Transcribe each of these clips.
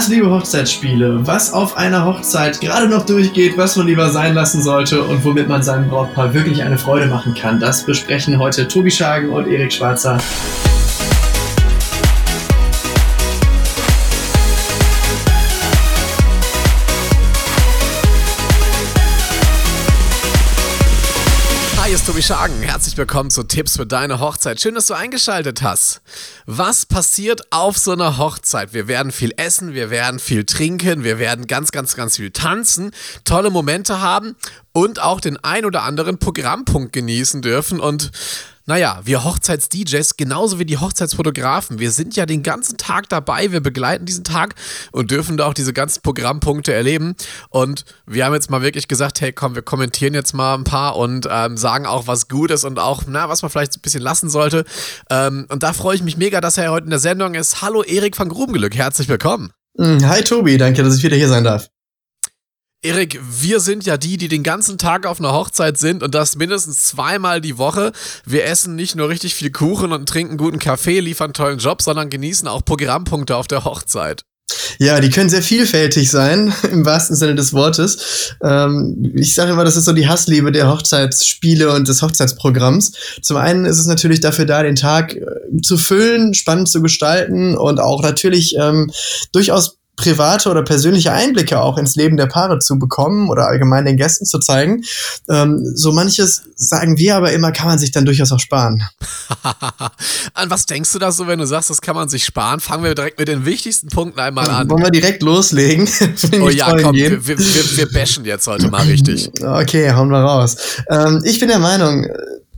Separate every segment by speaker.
Speaker 1: Hassliebe Hochzeitsspiele, was auf einer Hochzeit gerade noch durchgeht, was man lieber sein lassen sollte und womit man seinem Brautpaar wirklich eine Freude machen kann, das besprechen heute Tobi Schagen und Erik Schwarzer.
Speaker 2: Tobi Schagen. Herzlich willkommen zu Tipps für deine Hochzeit. Schön, dass du eingeschaltet hast. Was passiert auf so einer Hochzeit? Wir werden viel essen, wir werden viel trinken, wir werden ganz, ganz, ganz viel tanzen, tolle Momente haben und auch den ein oder anderen Programmpunkt genießen dürfen. Und naja, wir Hochzeits-DJs, genauso wie die Hochzeitsfotografen, wir sind ja den ganzen Tag dabei, wir begleiten diesen Tag und dürfen da auch diese ganzen Programmpunkte erleben. Und wir haben jetzt mal wirklich gesagt, hey komm, wir kommentieren jetzt mal ein paar und ähm, sagen auch, was gut ist und auch, na, was man vielleicht ein bisschen lassen sollte. Ähm, und da freue ich mich mega, dass er heute in der Sendung ist. Hallo Erik van Grubenglück, herzlich willkommen.
Speaker 1: Hm, hi Tobi, danke, dass ich wieder hier sein darf.
Speaker 2: Erik, wir sind ja die, die den ganzen Tag auf einer Hochzeit sind und das mindestens zweimal die Woche. Wir essen nicht nur richtig viel Kuchen und trinken guten Kaffee, liefern tollen Job, sondern genießen auch Programmpunkte auf der Hochzeit.
Speaker 1: Ja, die können sehr vielfältig sein, im wahrsten Sinne des Wortes. Ähm, ich sage immer, das ist so die Hassliebe der Hochzeitsspiele und des Hochzeitsprogramms. Zum einen ist es natürlich dafür da, den Tag äh, zu füllen, spannend zu gestalten und auch natürlich ähm, durchaus private oder persönliche Einblicke auch ins Leben der Paare zu bekommen oder allgemein den Gästen zu zeigen. Ähm, so manches sagen wir aber immer, kann man sich dann durchaus auch sparen.
Speaker 2: an was denkst du da so, wenn du sagst, das kann man sich sparen? Fangen wir direkt mit den wichtigsten Punkten einmal an.
Speaker 1: Wollen wir direkt loslegen?
Speaker 2: oh ja, komm, wir, wir, wir, bashen jetzt heute mal richtig.
Speaker 1: Okay, hauen wir raus. Ähm, ich bin der Meinung,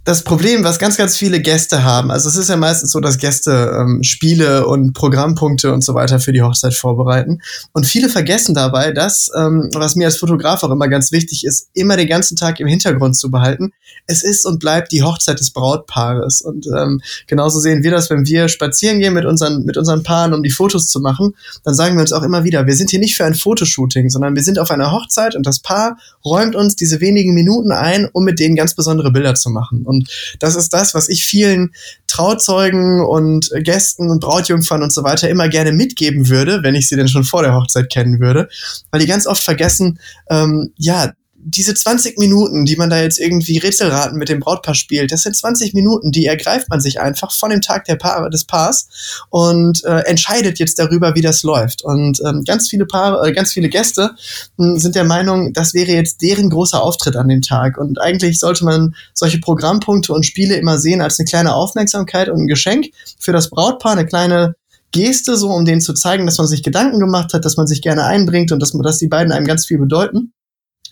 Speaker 1: das Problem, was ganz, ganz viele Gäste haben, also es ist ja meistens so, dass Gäste ähm, Spiele und Programmpunkte und so weiter für die Hochzeit vorbereiten. Und viele vergessen dabei, dass, ähm, was mir als Fotograf auch immer ganz wichtig ist, immer den ganzen Tag im Hintergrund zu behalten. Es ist und bleibt die Hochzeit des Brautpaares. Und ähm, genauso sehen wir das, wenn wir spazieren gehen mit unseren, mit unseren Paaren, um die Fotos zu machen, dann sagen wir uns auch immer wieder, wir sind hier nicht für ein Fotoshooting, sondern wir sind auf einer Hochzeit und das Paar räumt uns diese wenigen Minuten ein, um mit denen ganz besondere Bilder zu machen. Und das ist das, was ich vielen Trauzeugen und Gästen und Brautjungfern und so weiter immer gerne mitgeben würde, wenn ich sie denn schon vor der Hochzeit kennen würde, weil die ganz oft vergessen, ähm, ja, diese 20 Minuten, die man da jetzt irgendwie Rätselraten mit dem Brautpaar spielt, das sind 20 Minuten, die ergreift man sich einfach von dem Tag Paar, des Paars und äh, entscheidet jetzt darüber, wie das läuft. Und ähm, ganz viele Paare, äh, ganz viele Gäste äh, sind der Meinung, das wäre jetzt deren großer Auftritt an dem Tag. Und eigentlich sollte man solche Programmpunkte und Spiele immer sehen als eine kleine Aufmerksamkeit und ein Geschenk für das Brautpaar, eine kleine Geste, so um denen zu zeigen, dass man sich Gedanken gemacht hat, dass man sich gerne einbringt und dass, dass die beiden einem ganz viel bedeuten.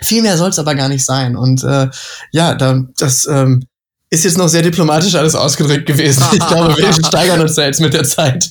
Speaker 1: Viel mehr soll es aber gar nicht sein. Und äh, ja, da, das ähm, ist jetzt noch sehr diplomatisch alles ausgedrückt gewesen. Ich glaube, wir steigern uns da jetzt mit der Zeit.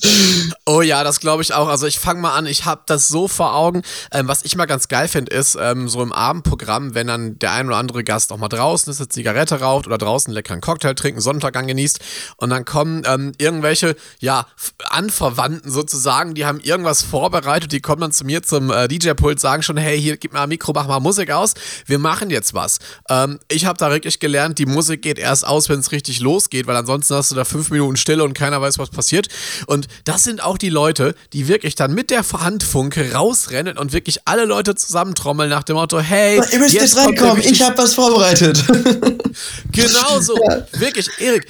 Speaker 2: Oh ja, das glaube ich auch. Also ich fange mal an, ich habe das so vor Augen. Ähm, was ich mal ganz geil finde, ist ähm, so im Abendprogramm, wenn dann der ein oder andere Gast auch mal draußen ist, eine Zigarette raucht oder draußen einen leckeren Cocktail trinkt, Sonntag genießt und dann kommen ähm, irgendwelche, ja, Anverwandten sozusagen, die haben irgendwas vorbereitet, die kommen dann zu mir zum äh, DJ-Pult, sagen schon, hey, hier, gib mal ein Mikro, mach mal Musik aus, wir machen jetzt was. Ähm, ich habe da wirklich gelernt, die Musik geht erst aus, wenn es richtig losgeht, weil ansonsten hast du da fünf Minuten Stille und keiner weiß, was passiert. Und das sind auch die Leute, die wirklich dann mit der Handfunke rausrennen und wirklich alle Leute zusammentrommeln nach dem Motto, hey,
Speaker 1: ihr müsst jetzt reinkommen, ich habe was vorbereitet.
Speaker 2: genau so, ja. wirklich, Erik,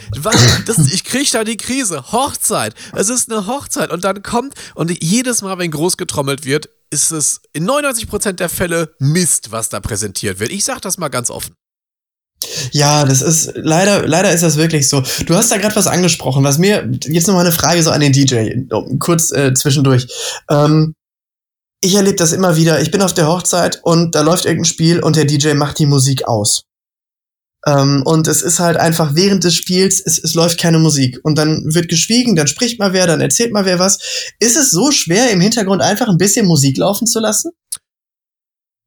Speaker 2: das, ich krieg da die Krise, Hochzeit, es ist eine Hochzeit und dann kommt und jedes Mal, wenn groß getrommelt wird, ist es in 99% der Fälle Mist, was da präsentiert wird. Ich sag das mal ganz offen.
Speaker 1: Ja, das ist leider, leider ist das wirklich so. Du hast da gerade was angesprochen, was mir jetzt nochmal eine Frage so an den DJ, kurz äh, zwischendurch. Ähm, ich erlebe das immer wieder. Ich bin auf der Hochzeit und da läuft irgendein Spiel und der DJ macht die Musik aus. Ähm, und es ist halt einfach während des Spiels, es, es läuft keine Musik. Und dann wird geschwiegen, dann spricht mal wer, dann erzählt mal wer was. Ist es so schwer, im Hintergrund einfach ein bisschen Musik laufen zu lassen?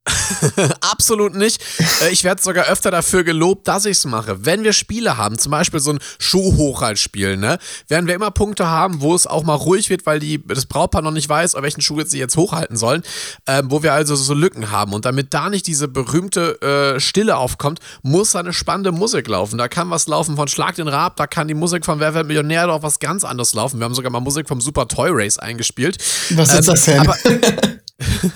Speaker 2: Absolut nicht. Äh, ich werde sogar öfter dafür gelobt, dass ich es mache. Wenn wir Spiele haben, zum Beispiel so ein Schuhhochhaltspiel, ne, werden wir immer Punkte haben, wo es auch mal ruhig wird, weil die, das Brautpaar noch nicht weiß, welchen Schuh sie jetzt hochhalten sollen, äh, wo wir also so Lücken haben. Und damit da nicht diese berühmte äh, Stille aufkommt, muss eine spannende Musik laufen. Da kann was laufen von Schlag den Rab, da kann die Musik von Wer wird Millionär doch was ganz anderes laufen. Wir haben sogar mal Musik vom Super Toy Race eingespielt.
Speaker 1: Was ist ähm, das denn?
Speaker 2: Aber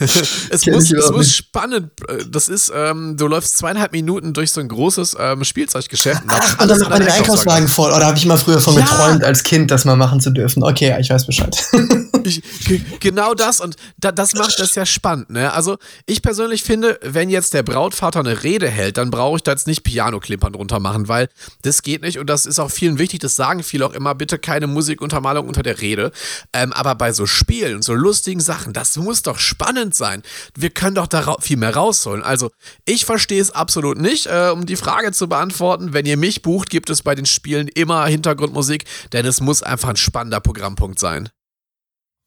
Speaker 2: es muss, es muss spannend. äh, Das ist, ähm, du läufst zweieinhalb Minuten durch so ein großes ähm, Spielzeuggeschäft. und
Speaker 1: Ach,
Speaker 2: ist
Speaker 1: und dann macht man den Einkaufswagen voll. Oder habe ich mal früher von
Speaker 2: Ja.
Speaker 1: geträumt, als Kind das mal machen zu dürfen? Okay, ja, ich weiß Bescheid.
Speaker 2: Ich, ge- genau das und da, das macht das ja spannend. Ne? Also ich persönlich finde, wenn jetzt der Brautvater eine Rede hält, dann brauche ich da jetzt nicht Piano-Klimpern drunter machen, weil das geht nicht und das ist auch vielen wichtig, das sagen viele auch immer, bitte keine Musikuntermalung unter der Rede. Ähm, aber bei so Spielen und so lustigen Sachen, das muss doch spannend sein. Wir können doch da viel mehr rausholen. Also ich verstehe es absolut nicht. Äh, um die Frage zu beantworten, wenn ihr mich bucht, gibt es bei den Spielen immer Hintergrundmusik, denn es muss einfach ein spannender Programmpunkt sein.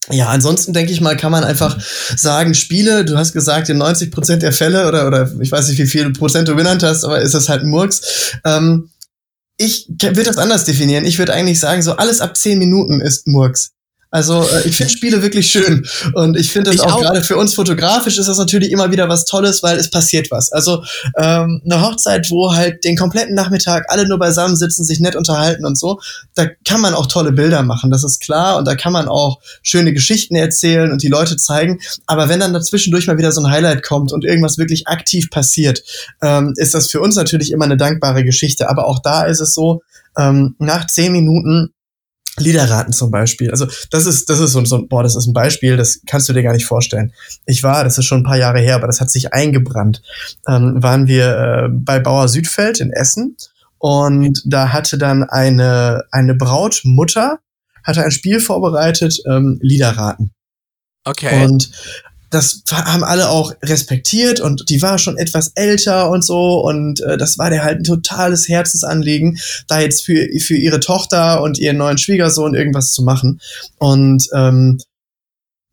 Speaker 1: Ja, ansonsten denke ich mal, kann man einfach sagen, Spiele, du hast gesagt, in 90 Prozent der Fälle oder, oder ich weiß nicht, wie viel Prozent du genannt hast, aber ist das halt Murks. Ähm, ich würde das anders definieren. Ich würde eigentlich sagen, so alles ab 10 Minuten ist Murks. Also äh, ich finde Spiele wirklich schön und ich finde das auch,
Speaker 2: auch.
Speaker 1: gerade für uns fotografisch ist das natürlich immer wieder was Tolles, weil es passiert was. Also ähm, eine Hochzeit, wo halt den kompletten Nachmittag alle nur beisammen sitzen, sich nett unterhalten und so, da kann man auch tolle Bilder machen, das ist klar und da kann man auch schöne Geschichten erzählen und die Leute zeigen. Aber wenn dann dazwischendurch mal wieder so ein Highlight kommt und irgendwas wirklich aktiv passiert, ähm, ist das für uns natürlich immer eine dankbare Geschichte. Aber auch da ist es so, ähm, nach zehn Minuten Liederraten zum Beispiel. Also das ist, das ist so, so, boah, das ist ein Beispiel, das kannst du dir gar nicht vorstellen. Ich war, das ist schon ein paar Jahre her, aber das hat sich eingebrannt. Ähm, waren wir äh, bei Bauer Südfeld in Essen und da hatte dann eine, eine Brautmutter, hatte ein Spiel vorbereitet, ähm, Liederraten.
Speaker 2: Okay.
Speaker 1: Und das haben alle auch respektiert und die war schon etwas älter und so und äh, das war der halt ein totales Herzensanliegen, da jetzt für, für ihre Tochter und ihren neuen Schwiegersohn irgendwas zu machen. Und ähm,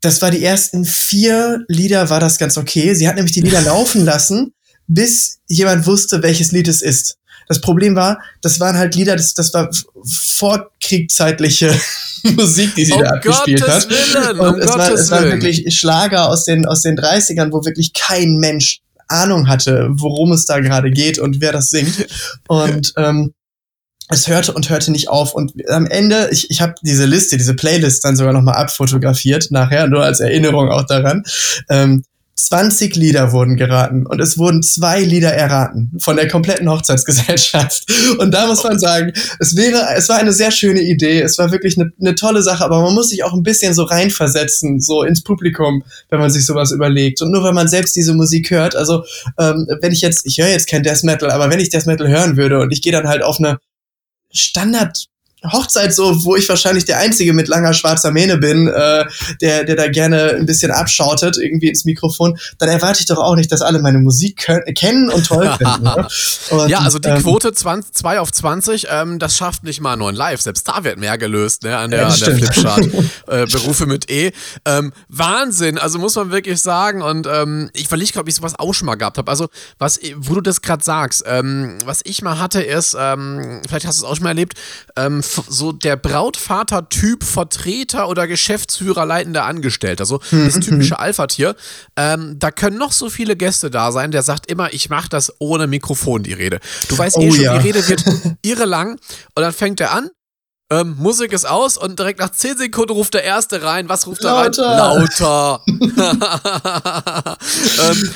Speaker 1: das war die ersten vier Lieder, war das ganz okay. Sie hat nämlich die Lieder laufen lassen, bis jemand wusste, welches Lied es ist. Das Problem war, das waren halt Lieder, das, das war vorkriegszeitliche Musik, die sie
Speaker 2: um
Speaker 1: da abgespielt
Speaker 2: Gottes
Speaker 1: hat.
Speaker 2: Willen,
Speaker 1: Und
Speaker 2: um
Speaker 1: es, war, es waren wirklich Schlager aus den, aus den 30ern, wo wirklich kein Mensch Ahnung hatte, worum es da gerade geht und wer das singt. Und ähm, es hörte und hörte nicht auf. Und am Ende, ich, ich habe diese Liste, diese Playlist dann sogar nochmal abfotografiert, nachher, nur als Erinnerung auch daran. Ähm, 20 Lieder wurden geraten und es wurden zwei Lieder erraten von der kompletten Hochzeitsgesellschaft. Und da muss man sagen, es wäre, es war eine sehr schöne Idee. Es war wirklich eine, eine tolle Sache, aber man muss sich auch ein bisschen so reinversetzen, so ins Publikum, wenn man sich sowas überlegt. Und nur weil man selbst diese Musik hört, also ähm, wenn ich jetzt, ich höre jetzt kein Death Metal, aber wenn ich Death Metal hören würde und ich gehe dann halt auf eine Standard Hochzeit so, wo ich wahrscheinlich der Einzige mit langer schwarzer Mähne bin, äh, der, der da gerne ein bisschen abschautet, irgendwie ins Mikrofon, dann erwarte ich doch auch nicht, dass alle meine Musik können, kennen und toll finden. ne? und,
Speaker 2: Ja, also die
Speaker 1: ähm,
Speaker 2: Quote 20, 2 auf 20, ähm, das schafft nicht mal neun Live. Selbst da wird mehr gelöst, ne, an der,
Speaker 1: Ja,
Speaker 2: an der. Flipchart. äh, Berufe mit E. Ähm, Wahnsinn, also muss man wirklich sagen. Und ähm, ich verliere, glaube ich, sowas auch schon mal gehabt habe. Also, was, wo du das gerade sagst, ähm, was ich mal hatte, ist, ähm, vielleicht hast du es auch schon mal erlebt, ähm, so der Brautvater-Typ Vertreter oder Geschäftsführer, leitender Angestellter. So
Speaker 1: Mhm,
Speaker 2: das typische Alpha-Tier. Ähm, da können noch so viele Gäste da sein, der sagt immer, ich mache das ohne Mikrofon, die Rede. Du weißt eh
Speaker 1: Oh
Speaker 2: schon,
Speaker 1: ja.
Speaker 2: die Rede wird irre lang und dann fängt er an. Ähm, Musik ist aus und direkt nach 10 Sekunden ruft der Erste rein. Was ruft er rein? Lauter. ähm,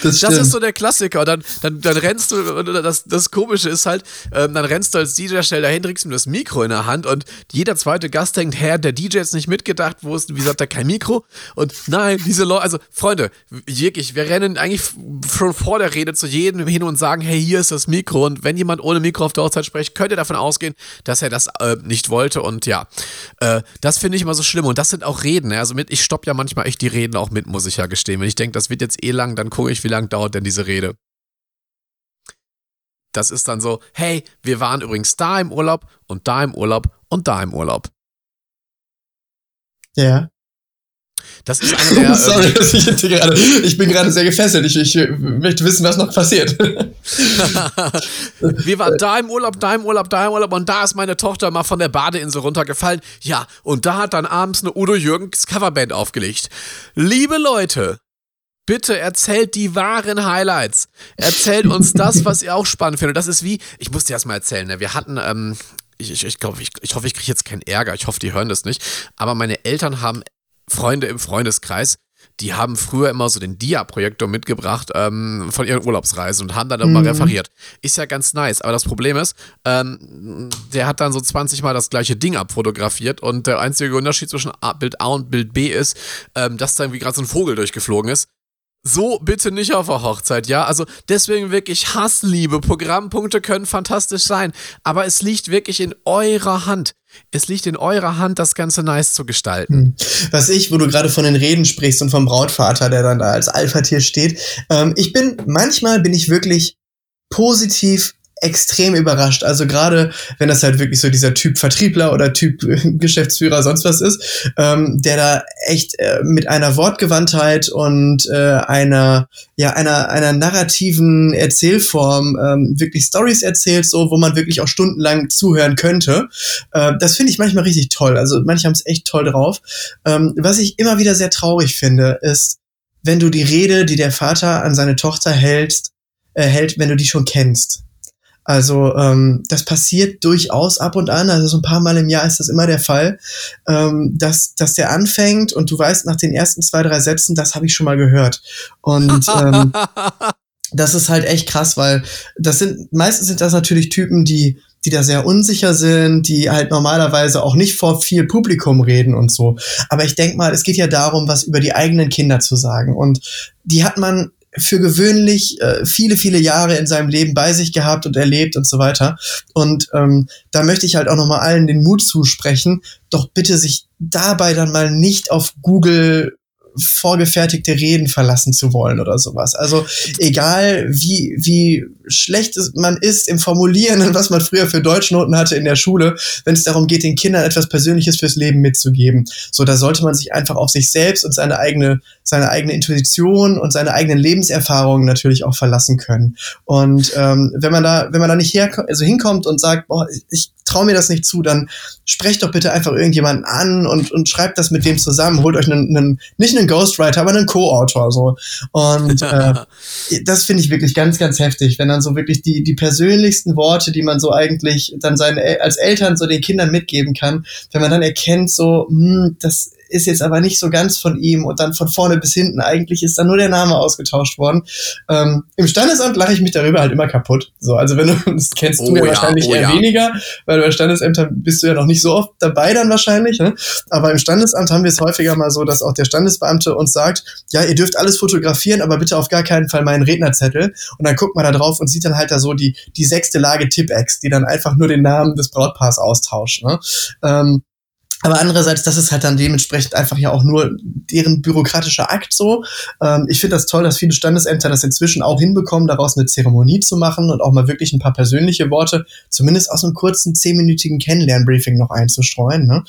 Speaker 1: Das
Speaker 2: das, ist so der Klassiker. Dann, dann, dann rennst du, das, das Komische ist halt, ähm, dann rennst du als DJ schnell dahin, kriegst ihm das Mikro in der Hand und jeder zweite Gast denkt, Herr, der DJ hat nicht mitgedacht, wo ist, wie sagt er, kein Mikro? Und nein, diese Leute, also Freunde, wirklich, wir rennen eigentlich schon vor der Rede zu jedem hin und sagen, hey, hier ist das Mikro. Und wenn jemand ohne Mikro auf der Hochzeit spricht, könnt ihr davon ausgehen, dass er das äh, nicht wollte. Und ja, äh, das finde ich immer so schlimm. Und das sind auch Reden. Ne? Also mit, ich stopp ja manchmal echt die Reden auch mit, muss ich ja gestehen. Wenn ich denke, das wird jetzt eh lang, dann gucke ich, wie lang dauert denn diese Rede. Das ist dann so, hey, wir waren übrigens da im Urlaub und da im Urlaub und da im Urlaub.
Speaker 1: Ja.
Speaker 2: Das ist eine der.
Speaker 1: Sorry,
Speaker 2: ähm,
Speaker 1: dass ich jetzt gerade, ich bin gerade sehr gefesselt. Ich, ich möchte wissen, was noch passiert.
Speaker 2: wir waren da im Urlaub, da im Urlaub, da im Urlaub und da ist meine Tochter mal von der Badeinsel runtergefallen. Ja, und da hat dann abends eine Udo Jürgens Coverband aufgelegt. Liebe Leute, bitte erzählt die wahren Highlights. Erzählt uns das, was ihr auch spannend findet. Das ist wie, ich muss dir erst mal erzählen, ne? wir hatten, ähm, ich, ich, ich glaube, ich, ich hoffe, ich kriege jetzt keinen Ärger. Ich hoffe, die hören das nicht. Aber meine Eltern haben Freunde im Freundeskreis, die haben früher immer so den Dia-Projektor mitgebracht ähm, von ihren Urlaubsreisen und haben dann immer mhm. referiert. Ist ja ganz nice, aber das Problem ist, ähm, der hat dann so 20 Mal das gleiche Ding abfotografiert und der einzige Unterschied zwischen Bild A und Bild B ist, ähm, dass da irgendwie gerade so ein Vogel durchgeflogen ist. So bitte nicht auf der Hochzeit, ja? Also deswegen wirklich Hassliebe. Programmpunkte können fantastisch sein, aber es liegt wirklich in eurer Hand. Es liegt in eurer Hand, das Ganze nice zu gestalten.
Speaker 1: Hm. Was ich, wo du gerade von den Reden sprichst und vom Brautvater, der dann da als Alpha-Tier steht, ähm, ich bin, manchmal bin ich wirklich positiv extrem überrascht. Also gerade wenn das halt wirklich so dieser Typ Vertriebler oder Typ Geschäftsführer sonst was ist, ähm, der da echt äh, mit einer Wortgewandtheit und äh, einer ja einer einer narrativen Erzählform ähm, wirklich Stories erzählt, so wo man wirklich auch stundenlang zuhören könnte. Äh, das finde ich manchmal richtig toll. Also manche haben es echt toll drauf. Ähm, was ich immer wieder sehr traurig finde, ist, wenn du die Rede, die der Vater an seine Tochter hältst, äh, hält, wenn du die schon kennst. Also ähm, das passiert durchaus ab und an, also so ein paar Mal im Jahr ist das immer der Fall, ähm, dass, dass der anfängt und du weißt nach den ersten zwei, drei Sätzen, das habe ich schon mal gehört. Und ähm, das ist halt echt krass, weil das sind, meistens sind das natürlich Typen, die die da sehr unsicher sind, die halt normalerweise auch nicht vor viel Publikum reden und so. Aber ich denk mal, es geht ja darum, was über die eigenen Kinder zu sagen. Und die hat man für gewöhnlich äh, viele, viele Jahre in seinem Leben bei sich gehabt und erlebt und so weiter. Und ähm, da möchte ich halt auch nochmal allen den Mut zusprechen, doch bitte sich dabei dann mal nicht auf Google vorgefertigte Reden verlassen zu wollen oder sowas. Also egal wie, wie schlecht man ist im Formulieren und was man früher für Deutschnoten hatte in der Schule, wenn es darum geht, den Kindern etwas Persönliches fürs Leben mitzugeben. So, da sollte man sich einfach auf sich selbst und seine eigene, seine eigene Intuition und seine eigenen Lebenserfahrungen natürlich auch verlassen können. Und ähm, wenn man da, wenn man da nicht her, also hinkommt und sagt, boah, ich traue mir das nicht zu, dann sprecht doch bitte einfach irgendjemanden an und, und schreibt das mit dem zusammen. Holt euch einen, einen nicht einen Ghostwriter, aber einen Co-Autor so. Und äh, das finde ich wirklich ganz, ganz heftig, wenn dann so wirklich die, die persönlichsten Worte, die man so eigentlich dann seinen als Eltern so den Kindern mitgeben kann, wenn man dann erkennt, so, hm, das ist jetzt aber nicht so ganz von ihm und dann von vorne bis hinten eigentlich ist dann nur der Name ausgetauscht worden. Ähm, Im Standesamt lache ich mich darüber halt immer kaputt. So, also wenn du, das kennst du oh, ja, wahrscheinlich oh, eher ja. weniger, weil bei Standesämtern bist du ja noch nicht so oft dabei dann wahrscheinlich. Ne? Aber im Standesamt haben wir es häufiger mal so, dass auch der Standesbeamte uns sagt, ja, ihr dürft alles fotografieren, aber bitte auf gar keinen Fall meinen Rednerzettel. Und dann guckt man da drauf und sieht dann halt da so die, die sechste Lage Tippex, die dann einfach nur den Namen des Brautpaars austauscht. Ne? Ähm, aber andererseits, das ist halt dann dementsprechend einfach ja auch nur deren bürokratischer Akt so. Ähm, ich finde das toll, dass viele Standesämter das inzwischen auch hinbekommen, daraus eine Zeremonie zu machen und auch mal wirklich ein paar persönliche Worte, zumindest aus einem kurzen zehnminütigen Kennenlernbriefing noch einzustreuen. Ne?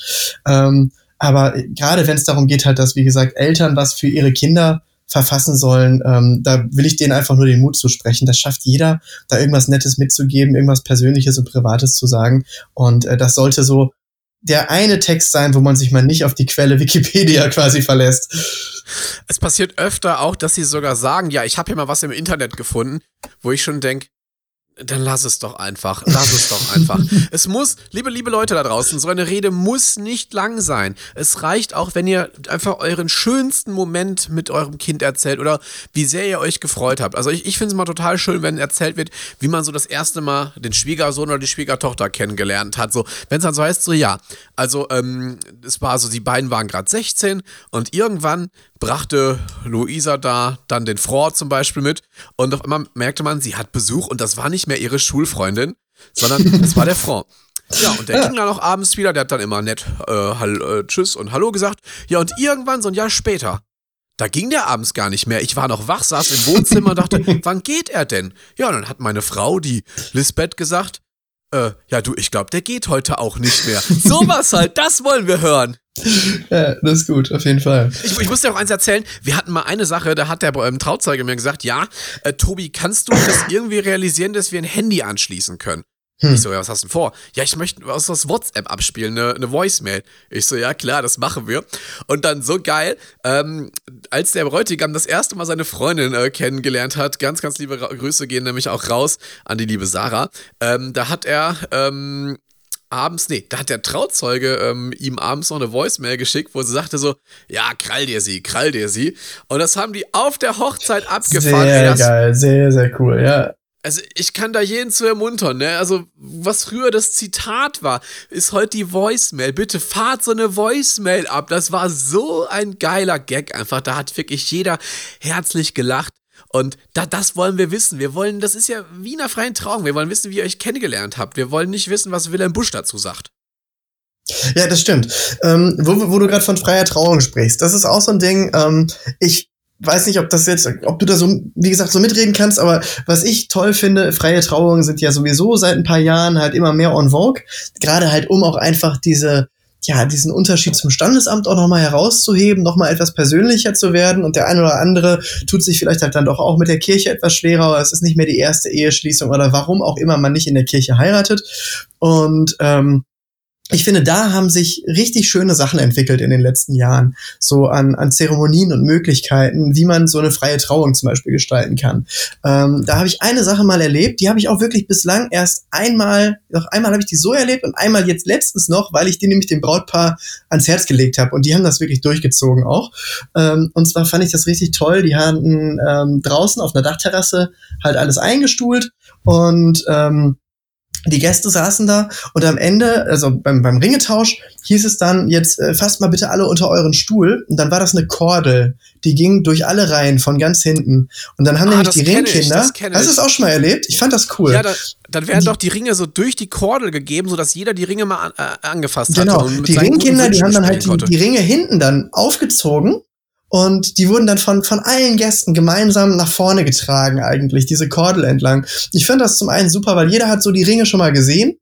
Speaker 1: Ähm, aber gerade wenn es darum geht, halt, dass, wie gesagt, Eltern was für ihre Kinder verfassen sollen, ähm, da will ich denen einfach nur den Mut zu sprechen. Das schafft jeder, da irgendwas Nettes mitzugeben, irgendwas Persönliches und Privates zu sagen. Und äh, das sollte so der eine Text sein, wo man sich mal nicht auf die Quelle Wikipedia quasi verlässt.
Speaker 2: Es passiert öfter auch, dass sie sogar sagen, ja, ich habe hier mal was im Internet gefunden, wo ich schon denke, dann lass es doch einfach. Lass es doch einfach. es muss, liebe, liebe Leute da draußen, so eine Rede muss nicht lang sein. Es reicht auch, wenn ihr einfach euren schönsten Moment mit eurem Kind erzählt oder wie sehr ihr euch gefreut habt. Also ich, ich finde es mal total schön, wenn erzählt wird, wie man so das erste Mal den Schwiegersohn oder die Schwiegertochter kennengelernt hat. So, wenn es dann so heißt, so ja. Also, ähm, es war so, die beiden waren gerade 16 und irgendwann brachte Luisa da dann den Frau zum Beispiel mit und auf einmal merkte man, sie hat Besuch und das war nicht mehr ihre Schulfreundin, sondern das war der Frau. Ja, und der ja. ging dann auch abends wieder, der hat dann immer nett äh, Hall, äh, Tschüss und Hallo gesagt. Ja, und irgendwann, so ein Jahr später, da ging der abends gar nicht mehr. Ich war noch wach, saß im Wohnzimmer und dachte, wann geht er denn? Ja, und dann hat meine Frau, die Lisbeth, gesagt, äh, ja du, ich glaube, der geht heute auch nicht mehr. Sowas halt, das wollen wir hören.
Speaker 1: Ja, das ist gut, auf jeden Fall.
Speaker 2: Ich, ich muss dir auch eins erzählen. Wir hatten mal eine Sache, da hat der ähm, Trauzeuge mir gesagt, ja, äh, Tobi, kannst du das irgendwie realisieren, dass wir ein Handy anschließen können? Hm. Ich so, ja, was hast du denn vor? Ja, ich möchte aus das WhatsApp abspielen, eine, eine Voicemail. Ich so, ja, klar, das machen wir. Und dann so geil, ähm, als der Bräutigam das erste Mal seine Freundin äh, kennengelernt hat, ganz, ganz liebe Grüße gehen nämlich auch raus an die liebe Sarah. Ähm, da hat er ähm, abends, nee, da hat der Trauzeuge ähm, ihm abends noch eine Voicemail geschickt, wo sie sagte so, ja, krall dir sie, krall dir sie. Und das haben die auf der Hochzeit abgefahren.
Speaker 1: Sehr Ey, geil, sehr, sehr cool, ja.
Speaker 2: Also ich kann da jeden zu ermuntern, ne? Also was früher das Zitat war, ist heute die Voicemail. Bitte fahrt so eine Voicemail ab. Das war so ein geiler Gag einfach. Da hat wirklich jeder herzlich gelacht. Und da, das wollen wir wissen. Wir wollen, das ist ja wie in einer freien Trauung. Wir wollen wissen, wie ihr euch kennengelernt habt. Wir wollen nicht wissen, was Wilhelm Busch dazu sagt.
Speaker 1: Ja, das stimmt. Ähm, wo, wo du gerade von freier Trauung sprichst, das ist auch so ein Ding. Ähm, ich weiß nicht, ob das jetzt, ob du da so, wie gesagt, so mitreden kannst, aber was ich toll finde, freie Trauungen sind ja sowieso seit ein paar Jahren halt immer mehr on vogue. Gerade halt, um auch einfach diese, ja, diesen Unterschied zum Standesamt auch nochmal herauszuheben, nochmal etwas persönlicher zu werden. Und der eine oder andere tut sich vielleicht halt dann doch auch mit der Kirche etwas schwerer, oder es ist nicht mehr die erste Eheschließung oder warum auch immer man nicht in der Kirche heiratet. Und ähm, ich finde, da haben sich richtig schöne Sachen entwickelt in den letzten Jahren. So an, an Zeremonien und Möglichkeiten, wie man so eine freie Trauung zum Beispiel gestalten kann. Ähm, da habe ich eine Sache mal erlebt, die habe ich auch wirklich bislang erst einmal, noch einmal habe ich die so erlebt und einmal jetzt letztens noch, weil ich die nämlich dem Brautpaar ans Herz gelegt habe. Und die haben das wirklich durchgezogen auch. Ähm, und zwar fand ich das richtig toll. Die hatten ähm, draußen auf einer Dachterrasse halt alles eingestuhlt und ähm, die Gäste saßen da und am Ende, also beim, beim Ringetausch, hieß es dann, jetzt äh, fasst mal bitte alle unter euren Stuhl. Und dann war das eine Kordel, die ging durch alle Reihen von ganz hinten. Und dann haben ah, nämlich die Ringkinder, ich, hast du es auch schon mal erlebt? Ich fand das cool. Ja,
Speaker 2: da, dann werden die, doch die Ringe so durch die Kordel gegeben, sodass jeder die Ringe mal an, äh, angefasst hat.
Speaker 1: Genau, die Ringkinder, die haben dann halt die, die Ringe hinten dann aufgezogen und die wurden dann von, von allen Gästen gemeinsam nach vorne getragen, eigentlich, diese Kordel entlang. Ich finde das zum einen super, weil jeder hat so die Ringe schon mal gesehen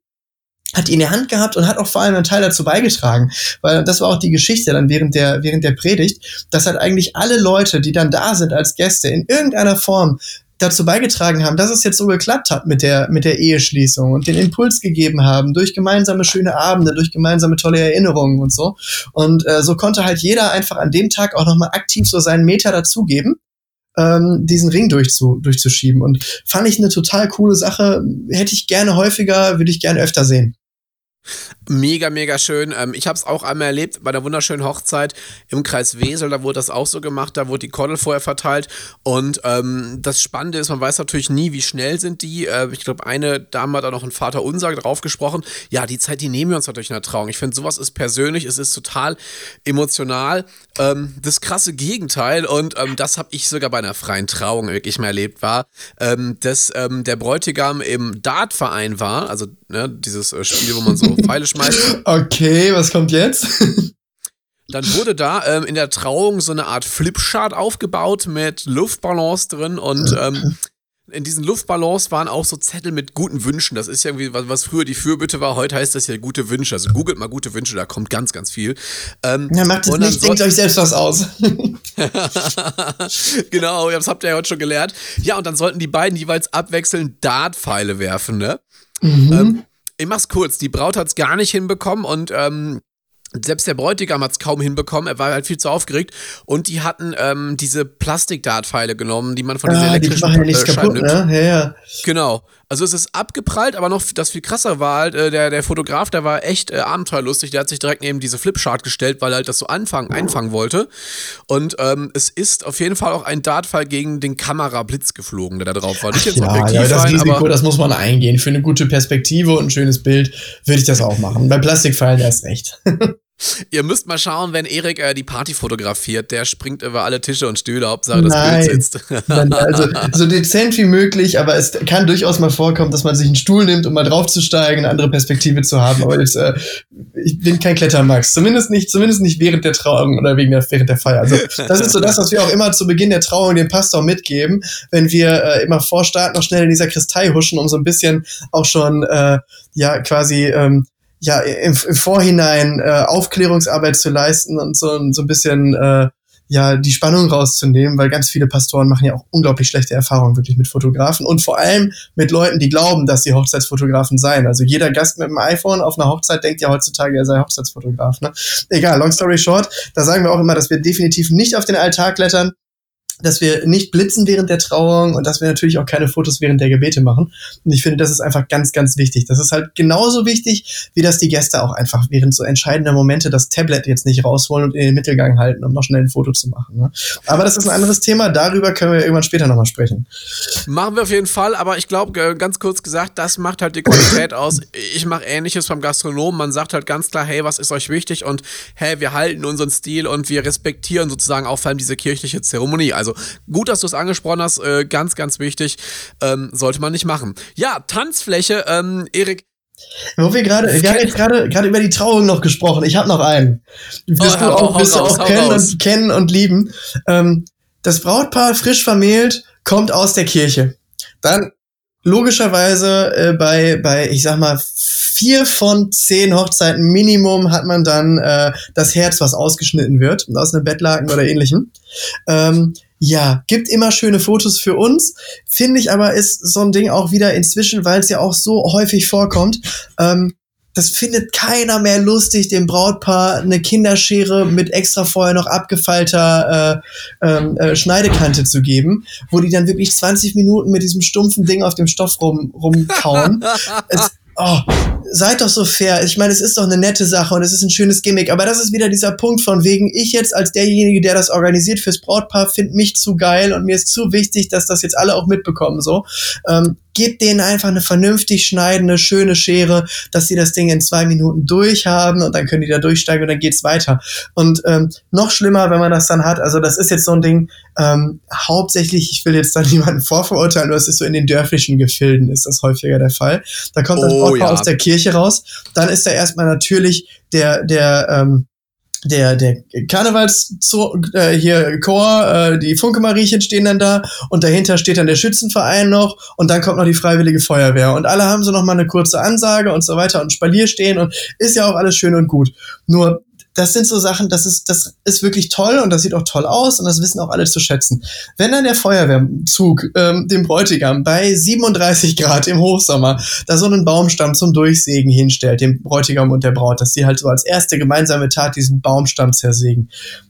Speaker 1: hat die in der Hand gehabt und hat auch vor allem einen Teil dazu beigetragen, weil das war auch die Geschichte dann während der während der Predigt, dass halt eigentlich alle Leute, die dann da sind als Gäste in irgendeiner Form dazu beigetragen haben, dass es jetzt so geklappt hat mit der, mit der Eheschließung und den Impuls gegeben haben durch gemeinsame schöne Abende, durch gemeinsame tolle Erinnerungen und so. Und äh, so konnte halt jeder einfach an dem Tag auch nochmal aktiv so seinen Meter dazugeben ähm, diesen Ring durchzu, durchzuschieben. Und fand ich eine total coole Sache. Hätte ich gerne häufiger, würde ich gerne öfter sehen.
Speaker 2: Mega, mega schön. Ähm, ich habe es auch einmal erlebt bei der wunderschönen Hochzeit im Kreis Wesel. Da wurde das auch so gemacht. Da wurde die Kordel vorher verteilt. Und ähm, das Spannende ist, man weiß natürlich nie, wie schnell sind die. Äh, ich glaube, eine Dame hat da noch ein Vater Unser drauf gesprochen. Ja, die Zeit, die nehmen wir uns natürlich in der Trauung. Ich finde, sowas ist persönlich, es ist total emotional. Ähm, das krasse Gegenteil. Und ähm, das habe ich sogar bei einer freien Trauung wirklich mal erlebt, war, ähm, dass ähm, der Bräutigam im Dartverein war. Also ne, dieses äh, Spiel, wo man so Pfeile schmeißt.
Speaker 1: Okay, was kommt jetzt?
Speaker 2: Dann wurde da ähm, in der Trauung so eine Art Flipchart aufgebaut mit Luftballons drin und ähm, in diesen Luftballons waren auch so Zettel mit guten Wünschen. Das ist irgendwie, was, was früher die Fürbitte war, heute heißt das ja gute Wünsche. Also googelt mal gute Wünsche, da kommt ganz, ganz viel.
Speaker 1: Ähm, ja, macht es nicht, denkt euch selbst was aus.
Speaker 2: genau, das habt ihr ja heute schon gelernt. Ja, und dann sollten die beiden jeweils abwechselnd Dartpfeile werfen, ne? Mhm. Ähm, ich mach's kurz, die Braut hat's gar nicht hinbekommen und ähm, selbst der Bräutigam hat es kaum hinbekommen, er war halt viel zu aufgeregt. Und die hatten ähm, diese Plastikdartpfeile genommen, die man von diesen ah, elektrischen die machen ja nichts äh, kaputt, ne? Ja, ja. Genau. Also es ist abgeprallt, aber noch das viel krasser war halt, äh, der, der Fotograf, der war echt äh, abenteuerlustig, der hat sich direkt neben diese Flipchart gestellt, weil er halt das so anfangen, einfangen wollte. Und ähm, es ist auf jeden Fall auch ein Dartfall gegen den Kamerablitz geflogen, der da drauf war.
Speaker 1: Nicht jetzt ja, ja, das rein, Risiko, das muss man eingehen. Für eine gute Perspektive und ein schönes Bild würde ich das auch machen. Bei Plastikpfeilen erst recht.
Speaker 2: Ihr müsst mal schauen, wenn Erik äh, die Party fotografiert, der springt über alle Tische und Stühle, Hauptsache das Nein. Bild sitzt.
Speaker 1: also so dezent wie möglich, aber es kann durchaus mal vorkommen, dass man sich einen Stuhl nimmt, um mal draufzusteigen, eine andere Perspektive zu haben. Aber jetzt, äh, ich bin kein Klettermax. Zumindest nicht, zumindest nicht während der Trauung oder wegen der, während der Feier. Also das ist so das, was wir auch immer zu Beginn der Trauung dem Pastor mitgeben, wenn wir äh, immer vor Start noch schnell in dieser Kristei huschen, um so ein bisschen auch schon äh, ja quasi ähm, ja im, im Vorhinein äh, Aufklärungsarbeit zu leisten und so, so ein bisschen äh, ja die Spannung rauszunehmen, weil ganz viele Pastoren machen ja auch unglaublich schlechte Erfahrungen wirklich mit Fotografen und vor allem mit Leuten, die glauben, dass sie Hochzeitsfotografen seien. Also jeder Gast mit einem iPhone auf einer Hochzeit denkt ja heutzutage, er sei Hochzeitsfotograf. Ne? Egal, long story short, da sagen wir auch immer, dass wir definitiv nicht auf den Altar klettern, dass wir nicht blitzen während der Trauung und dass wir natürlich auch keine Fotos während der Gebete machen. Und ich finde, das ist einfach ganz, ganz wichtig. Das ist halt genauso wichtig, wie dass die Gäste auch einfach während so entscheidender Momente das Tablet jetzt nicht rausholen und in den Mittelgang halten, um noch schnell ein Foto zu machen. Ne? Aber das ist ein anderes Thema. Darüber können wir irgendwann später nochmal sprechen.
Speaker 2: Machen wir auf jeden Fall. Aber ich glaube, ganz kurz gesagt, das macht halt die Qualität aus. Ich mache Ähnliches beim Gastronomen. Man sagt halt ganz klar, hey, was ist euch wichtig? Und hey, wir halten unseren Stil und wir respektieren sozusagen auch vor allem diese kirchliche Zeremonie. Also gut, dass du es angesprochen hast. Äh, ganz, ganz wichtig. Ähm, sollte man nicht machen. Ja, Tanzfläche. Ähm, Erik,
Speaker 1: wo wir gerade, wir haben jetzt gerade gerade über die Trauung noch gesprochen. Ich habe noch einen. Wirst oh, du auch, wirst raus, auch kennen, und, kennen und lieben. Ähm, das Brautpaar frisch vermählt kommt aus der Kirche. Dann logischerweise äh, bei bei ich sag mal vier von zehn Hochzeiten Minimum hat man dann äh, das Herz, was ausgeschnitten wird aus einem Bettlaken oder ähnlichem. Ähm, ja, gibt immer schöne Fotos für uns. Finde ich aber ist so ein Ding auch wieder inzwischen, weil es ja auch so häufig vorkommt. Ähm, das findet keiner mehr lustig, dem Brautpaar eine Kinderschere mit extra vorher noch abgefeilter äh, ähm, äh, Schneidekante zu geben, wo die dann wirklich 20 Minuten mit diesem stumpfen Ding auf dem Stoff rum, rumkauen. es, oh, seid doch so fair. Ich meine, es ist doch eine nette Sache und es ist ein schönes Gimmick. Aber das ist wieder dieser Punkt von wegen, ich jetzt als derjenige, der das organisiert fürs Brautpaar, finde mich zu geil und mir ist zu wichtig, dass das jetzt alle auch mitbekommen. So, ähm, gebt denen einfach eine vernünftig schneidende, schöne Schere, dass sie das Ding in zwei Minuten durchhaben und dann können die da durchsteigen und dann geht's weiter. Und ähm, noch schlimmer, wenn man das dann hat, also das ist jetzt so ein Ding, ähm, hauptsächlich, ich will jetzt da niemanden vorverurteilen, nur es ist so in den dörflichen Gefilden ist das häufiger der Fall. Da kommt das oh, ja. aus der Kirche raus, dann ist da erstmal natürlich der, der, ähm, der, der Karnevals äh, hier Chor, äh, die Funke-Mariechen stehen dann da und dahinter steht dann der Schützenverein noch und dann kommt noch die Freiwillige Feuerwehr und alle haben so noch mal eine kurze Ansage und so weiter und Spalier stehen und ist ja auch alles schön und gut. Nur das sind so Sachen, das ist, das ist wirklich toll und das sieht auch toll aus und das wissen auch alle zu schätzen. Wenn dann der Feuerwehrzug ähm, dem Bräutigam bei 37 Grad im Hochsommer da so einen Baumstamm zum Durchsägen hinstellt, dem Bräutigam und der Braut, dass sie halt so als erste gemeinsame Tat diesen Baumstamm zersägen.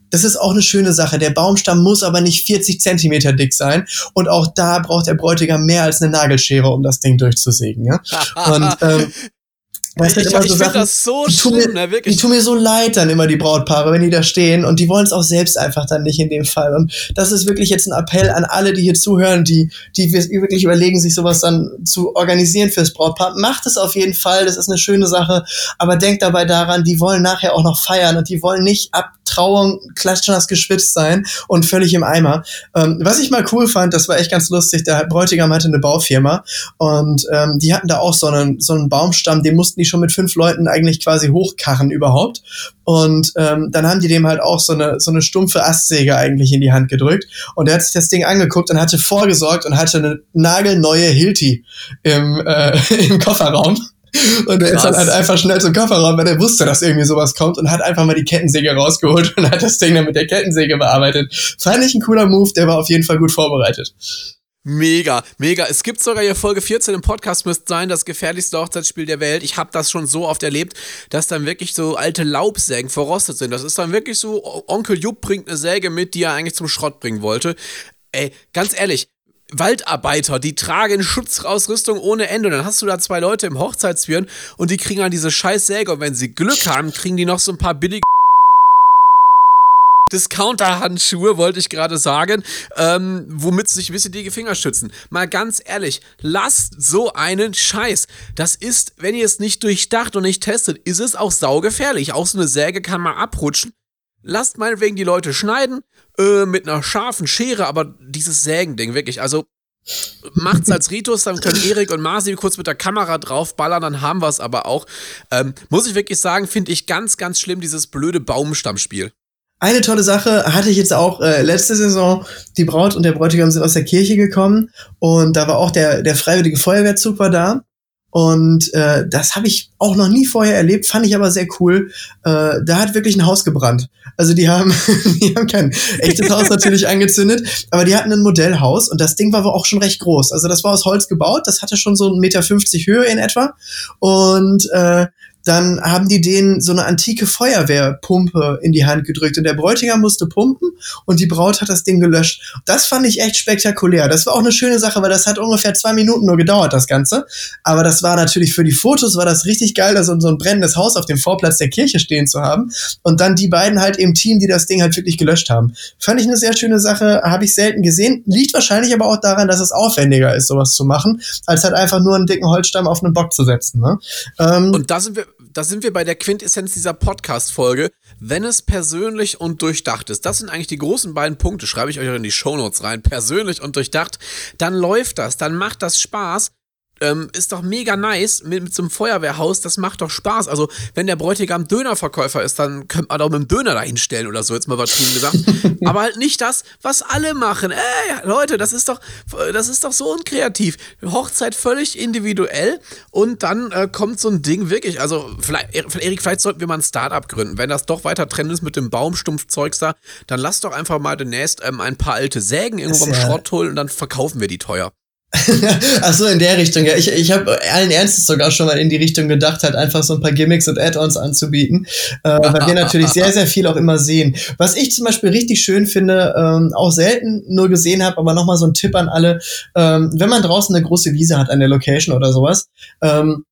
Speaker 1: Das ist auch eine schöne Sache. Der Baumstamm muss aber nicht 40 Zentimeter dick sein. Und auch da braucht der Bräutigam mehr als eine Nagelschere, um das Ding durchzusägen. Ja? Und ähm,
Speaker 2: Weißt ich, ich, so finde das so
Speaker 1: die schlimm, mir, ne, wirklich. Die tun mir so leid dann immer, die Brautpaare, wenn die da stehen und die wollen es auch selbst einfach dann nicht in dem Fall. Und das ist wirklich jetzt ein Appell an alle, die hier zuhören, die, die wirklich überlegen, sich sowas dann zu organisieren fürs Brautpaar. Macht es auf jeden Fall, das ist eine schöne Sache, aber denkt dabei daran, die wollen nachher auch noch feiern und die wollen nicht ab Trauung klatschnass geschwitzt sein und völlig im Eimer. Ähm, was ich mal cool fand, das war echt ganz lustig, der Bräutigam hatte eine Baufirma und ähm, die hatten da auch so einen, so einen Baumstamm, den mussten die schon mit fünf Leuten eigentlich quasi hochkarren überhaupt. Und ähm, dann haben die dem halt auch so eine, so eine stumpfe Astsäge eigentlich in die Hand gedrückt. Und er hat sich das Ding angeguckt und hatte vorgesorgt und hatte eine nagelneue Hilti im, äh, im Kofferraum. Und er ist dann halt einfach schnell zum Kofferraum, weil er wusste, dass irgendwie sowas kommt und hat einfach mal die Kettensäge rausgeholt und hat das Ding dann mit der Kettensäge bearbeitet. Fand ich ein cooler Move, der war auf jeden Fall gut vorbereitet.
Speaker 2: Mega, mega. Es gibt sogar hier Folge 14 im Podcast, müsste sein, das gefährlichste Hochzeitsspiel der Welt. Ich habe das schon so oft erlebt, dass dann wirklich so alte Laubsägen verrostet sind. Das ist dann wirklich so, Onkel Jupp bringt eine Säge mit, die er eigentlich zum Schrott bringen wollte. Ey, ganz ehrlich, Waldarbeiter, die tragen Schutzausrüstung ohne Ende. Und dann hast du da zwei Leute im Hochzeitsführen und die kriegen dann diese scheiß Säge. Und wenn sie Glück haben, kriegen die noch so ein paar billige Discounter-Handschuhe, wollte ich gerade sagen, ähm, womit sich ein bisschen die Finger schützen. Mal ganz ehrlich, lasst so einen Scheiß. Das ist, wenn ihr es nicht durchdacht und nicht testet, ist es auch saugefährlich. Auch so eine Säge kann mal abrutschen. Lasst meinetwegen die Leute schneiden, äh, mit einer scharfen Schere, aber dieses Sägending, wirklich, also macht's als Ritus, dann können Erik und Marci kurz mit der Kamera draufballern, dann haben wir es aber auch. Ähm, muss ich wirklich sagen, finde ich ganz, ganz schlimm, dieses blöde Baumstammspiel.
Speaker 1: Eine tolle Sache hatte ich jetzt auch äh, letzte Saison. Die Braut und der Bräutigam sind aus der Kirche gekommen und da war auch der, der freiwillige Feuerwehrzug war da. Und äh, das habe ich auch noch nie vorher erlebt, fand ich aber sehr cool. Äh, da hat wirklich ein Haus gebrannt. Also die haben, die haben kein echtes Haus natürlich angezündet, aber die hatten ein Modellhaus und das Ding war auch schon recht groß. Also das war aus Holz gebaut, das hatte schon so 1,50 Meter Höhe in etwa. Und äh, dann haben die denen so eine antike Feuerwehrpumpe in die Hand gedrückt und der Bräutigam musste pumpen und die Braut hat das Ding gelöscht. Das fand ich echt spektakulär. Das war auch eine schöne Sache, weil das hat ungefähr zwei Minuten nur gedauert, das Ganze. Aber das war natürlich für die Fotos war das richtig geil, da so, ein brennendes Haus auf dem Vorplatz der Kirche stehen zu haben und dann die beiden halt im Team, die das Ding halt wirklich gelöscht haben. Fand ich eine sehr schöne Sache, habe ich selten gesehen. Liegt wahrscheinlich aber auch daran, dass es aufwendiger ist, sowas zu machen, als halt einfach nur einen dicken Holzstamm auf einen Bock zu setzen. Ne?
Speaker 2: Ähm, und da sind wir, da sind wir bei der Quintessenz dieser Podcast-Folge. Wenn es persönlich und durchdacht ist, das sind eigentlich die großen beiden Punkte, schreibe ich euch in die Shownotes rein, persönlich und durchdacht, dann läuft das, dann macht das Spaß ähm, ist doch mega nice mit, mit so einem Feuerwehrhaus, das macht doch Spaß. Also, wenn der Bräutigam Dönerverkäufer ist, dann könnte man doch mit dem Döner dahin stellen oder so, jetzt mal übertrieben gesagt. Aber halt nicht das, was alle machen. Ey, Leute, das ist doch, das ist doch so unkreativ. Hochzeit völlig individuell und dann äh, kommt so ein Ding wirklich, also vielleicht, Erik, vielleicht sollten wir mal ein Startup gründen. Wenn das doch weiter Trend ist mit dem Baumstumpfzeugs da, dann lass doch einfach mal demnächst ähm, ein paar alte Sägen irgendwo vom Schrott holen und dann verkaufen wir die teuer.
Speaker 1: Ach so, in der Richtung, ja. Ich, ich habe allen Ernstes sogar schon mal in die Richtung gedacht, halt einfach so ein paar Gimmicks und Add-ons anzubieten, äh, weil wir natürlich sehr, sehr viel auch immer sehen. Was ich zum Beispiel richtig schön finde, ähm, auch selten nur gesehen habe, aber nochmal so ein Tipp an alle, ähm, wenn man draußen eine große Wiese hat an der Location oder sowas, ähm,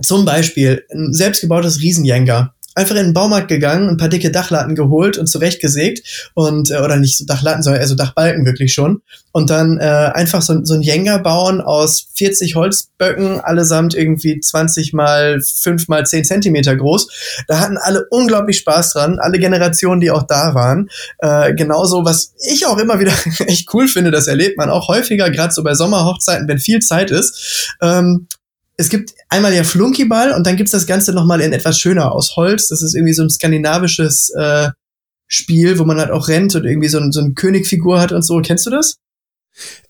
Speaker 1: zum Beispiel ein selbstgebautes Riesenjenker einfach in den Baumarkt gegangen, ein paar dicke Dachlatten geholt und zurechtgesägt und äh, oder nicht so Dachlatten, sondern eher so Dachbalken wirklich schon und dann äh, einfach so, so ein Jenga bauen aus 40 Holzböcken, allesamt irgendwie 20 mal 5 mal 10 Zentimeter groß. Da hatten alle unglaublich Spaß dran, alle Generationen, die auch da waren. Äh, genauso, was ich auch immer wieder echt cool finde, das erlebt man auch häufiger, gerade so bei Sommerhochzeiten, wenn viel Zeit ist. Ähm, es gibt einmal ja Flunkyball und dann gibt's das Ganze nochmal in etwas schöner aus Holz. Das ist irgendwie so ein skandinavisches äh, Spiel, wo man halt auch rennt und irgendwie so, ein, so eine Königfigur hat und so. Kennst du das?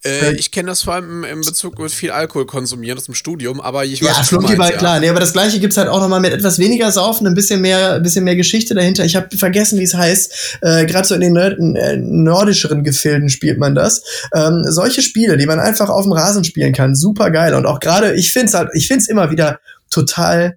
Speaker 2: Äh, ich kenne das vor allem im Bezug mit viel Alkohol konsumieren aus dem Studium, aber ich
Speaker 1: weiß Ja, Flunkyball, ja. klar. Nee, aber das gleiche gibt's halt auch nochmal mit etwas weniger Saufen, ein bisschen mehr, ein bisschen mehr Geschichte dahinter. Ich habe vergessen, wie es heißt. Äh, Gerade so in den nord äh, nordischeren Gefilden spielt man das. Ähm, solche Spiele, die man einfach auf dem Rasen spielen kann, super geil. Und auch gerade, ich find's halt, ich find's immer wieder total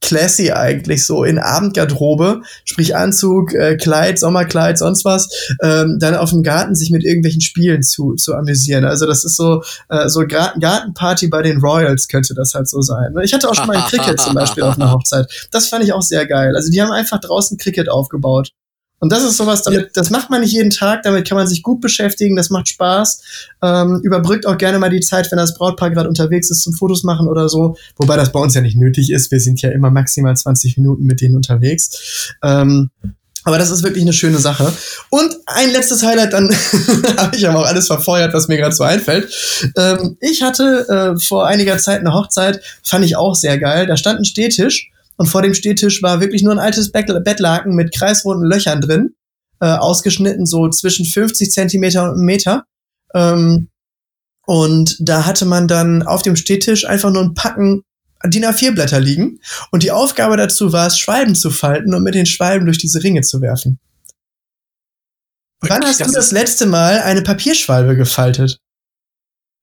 Speaker 1: classy eigentlich so in Abendgarderobe, sprich Anzug, äh, Kleid, Sommerkleid, sonst was, ähm, dann auf dem Garten sich mit irgendwelchen Spielen zu, zu amüsieren. Also das ist so äh, so Gartenparty bei den Royals könnte das halt so sein. Ich hatte auch schon mal ein Cricket zum Beispiel auf einer Hochzeit. Das fand ich auch sehr geil. Also die haben einfach draußen Cricket aufgebaut. Und das ist sowas, damit, das macht man nicht jeden Tag, damit kann man sich gut beschäftigen, das macht Spaß, ähm, überbrückt auch gerne mal die Zeit, wenn das Brautpaar gerade unterwegs ist zum Fotos machen oder so, wobei das bei uns ja nicht nötig ist, wir sind ja immer maximal 20 Minuten mit denen unterwegs. Ähm, aber das ist wirklich eine schöne Sache. Und ein letztes Highlight, dann habe ich aber auch alles verfeuert, was mir gerade so einfällt. Ähm, ich hatte äh, vor einiger Zeit eine Hochzeit, fand ich auch sehr geil. Da stand ein Stehtisch und vor dem Stehtisch war wirklich nur ein altes Bettlaken mit kreisrunden Löchern drin, äh, ausgeschnitten so zwischen 50 Zentimeter und einem Meter. Ähm, und da hatte man dann auf dem Stehtisch einfach nur ein Packen DIN A4-Blätter liegen. Und die Aufgabe dazu war es, Schwalben zu falten und mit den Schwalben durch diese Ringe zu werfen. Wann hast das du das letzte Mal eine Papierschwalbe gefaltet?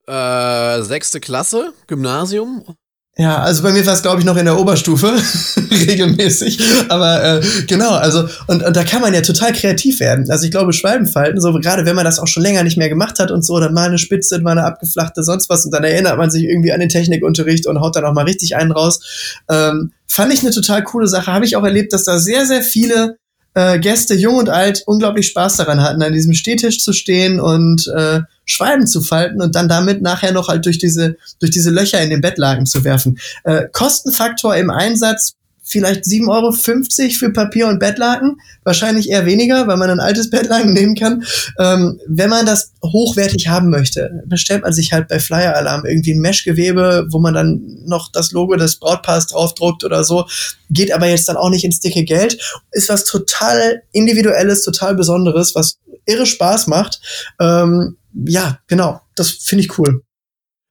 Speaker 2: Äh, sechste Klasse, Gymnasium.
Speaker 1: Ja, also bei mir war es, glaube ich, noch in der Oberstufe, regelmäßig. Aber äh, genau, also, und, und da kann man ja total kreativ werden. Also ich glaube, Schwalbenfalten, so gerade wenn man das auch schon länger nicht mehr gemacht hat und so, dann mal eine Spitze, mal eine abgeflachte, sonst was, und dann erinnert man sich irgendwie an den Technikunterricht und haut dann auch mal richtig einen raus. Ähm, fand ich eine total coole Sache. Habe ich auch erlebt, dass da sehr, sehr viele äh, Gäste, jung und alt, unglaublich Spaß daran hatten, an diesem Stehtisch zu stehen und äh, Schwalben zu falten und dann damit nachher noch halt durch diese, durch diese Löcher in den Bettlaken zu werfen. Äh, Kostenfaktor im Einsatz vielleicht 7,50 Euro für Papier und Bettlaken. Wahrscheinlich eher weniger, weil man ein altes Bettlaken nehmen kann. Ähm, wenn man das hochwertig haben möchte, bestellt man sich halt bei Flyer Alarm irgendwie ein Meshgewebe, wo man dann noch das Logo des Brautpaars draufdruckt oder so. Geht aber jetzt dann auch nicht ins dicke Geld. Ist was total individuelles, total besonderes, was irre Spaß macht. Ähm, ja, genau. Das finde ich cool.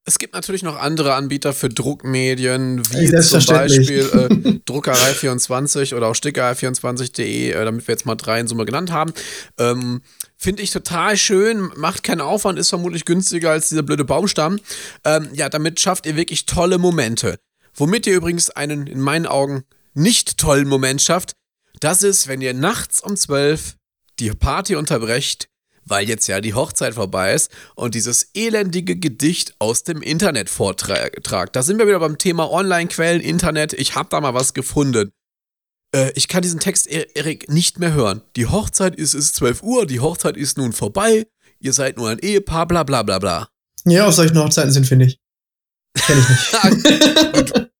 Speaker 2: Es gibt natürlich noch andere Anbieter für Druckmedien, wie zum Beispiel äh, Druckerei24 oder auch Stickerei24.de, äh, damit wir jetzt mal drei in Summe genannt haben. Ähm, Finde ich total schön, macht keinen Aufwand, ist vermutlich günstiger als dieser blöde Baumstamm. Ähm, ja, damit schafft ihr wirklich tolle Momente. womit ihr übrigens einen in meinen Augen nicht tollen Moment schafft, das ist, wenn ihr nachts um 12 die Party unterbrecht, weil jetzt ja die Hochzeit vorbei ist und dieses elendige Gedicht aus dem Internet vortragt. Da sind wir wieder beim Thema Online-Quellen, Internet. Ich habe da mal was gefunden. Äh, ich kann diesen Text, Erik, nicht mehr hören. Die Hochzeit ist, ist 12 Uhr, die Hochzeit ist nun vorbei, ihr seid nur ein Ehepaar, bla bla bla bla bla.
Speaker 1: Ja, auf solchen Hochzeiten sind, finde ich. Kenn ich nicht.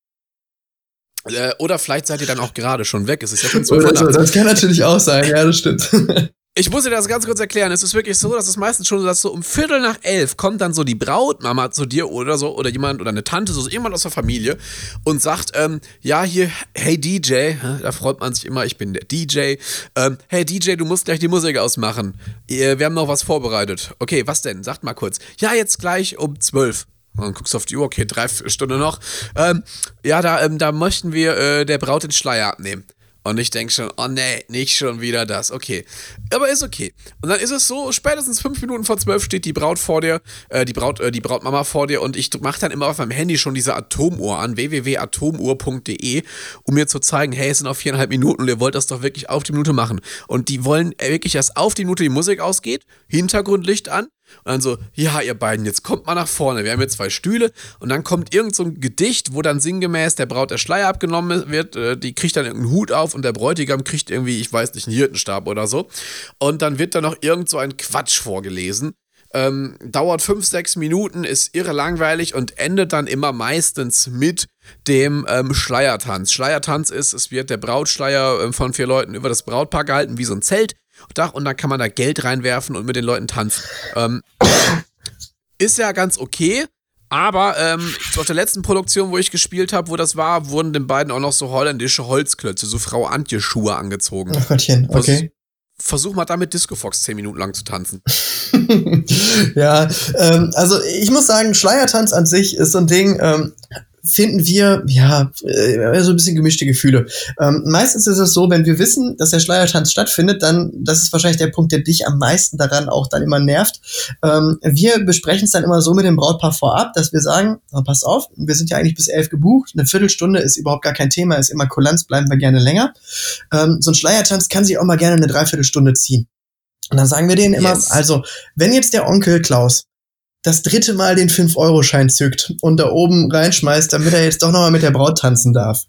Speaker 2: Äh, oder vielleicht seid ihr dann auch gerade schon weg. Es ist ja schon 12 Uhr.
Speaker 1: Das kann natürlich auch sein, ja, das stimmt.
Speaker 2: Ich muss dir das ganz kurz erklären. Es ist wirklich so, dass es meistens schon so, dass so um Viertel nach elf kommt dann so die Brautmama zu dir oder so oder jemand oder eine Tante, so jemand aus der Familie und sagt, ähm, ja hier, hey DJ, da freut man sich immer, ich bin der DJ. Ähm, hey DJ, du musst gleich die Musik ausmachen. Wir haben noch was vorbereitet. Okay, was denn? Sagt mal kurz. Ja, jetzt gleich um zwölf. Dann guckst du auf die Uhr, okay, drei Stunden noch. Ähm, ja, da, ähm, da möchten wir äh, der Braut den Schleier abnehmen. Und ich denke schon, oh nee, nicht schon wieder das. Okay. Aber ist okay. Und dann ist es so, spätestens fünf Minuten vor zwölf steht die Braut vor dir, äh, die Braut, äh, die Brautmama vor dir und ich mache dann immer auf meinem Handy schon diese Atomuhr an, www.atomuhr.de, um mir zu zeigen, hey, es sind noch viereinhalb Minuten und ihr wollt das doch wirklich auf die Minute machen. Und die wollen wirklich, dass auf die Minute die Musik ausgeht, Hintergrundlicht an und dann so, ja, ihr beiden, jetzt kommt mal nach vorne. Wir haben jetzt zwei Stühle. Und dann kommt irgend so ein Gedicht, wo dann sinngemäß der Braut der Schleier abgenommen wird. Äh, die kriegt dann irgendeinen Hut auf und der Bräutigam kriegt irgendwie, ich weiß nicht, einen Hirtenstab oder so. Und dann wird da noch irgend so ein Quatsch vorgelesen. Ähm, dauert fünf, sechs Minuten, ist irre langweilig und endet dann immer meistens mit dem ähm, Schleiertanz. Schleiertanz ist, es wird der Brautschleier äh, von vier Leuten über das Brautpaar gehalten, wie so ein Zelt. Dach und dann kann man da Geld reinwerfen und mit den Leuten tanzen. Ähm, ist ja ganz okay. Aber ähm, auf der letzten Produktion, wo ich gespielt habe, wo das war, wurden den beiden auch noch so holländische Holzklötze, so Frau Antje-Schuhe angezogen.
Speaker 1: Ach Gottchen, okay.
Speaker 2: Versuch mal damit Disco Fox 10 Minuten lang zu tanzen.
Speaker 1: ja, ähm, also ich muss sagen, Schleiertanz an sich ist so ein Ding, ähm, finden wir, ja, äh, so ein bisschen gemischte Gefühle. Ähm, meistens ist es so, wenn wir wissen, dass der Schleiertanz stattfindet, dann, das ist wahrscheinlich der Punkt, der dich am meisten daran auch dann immer nervt. Ähm, wir besprechen es dann immer so mit dem Brautpaar vorab, dass wir sagen, oh, pass auf, wir sind ja eigentlich bis elf gebucht, eine Viertelstunde ist überhaupt gar kein Thema, ist immer Kulanz, bleiben wir gerne länger. Ähm, so ein Schleiertanz kann sich auch mal gerne eine Dreiviertelstunde ziehen. Und dann sagen wir denen immer, yes. also, wenn jetzt der Onkel Klaus das dritte Mal den 5-Euro-Schein zückt und da oben reinschmeißt, damit er jetzt doch nochmal mit der Braut tanzen darf,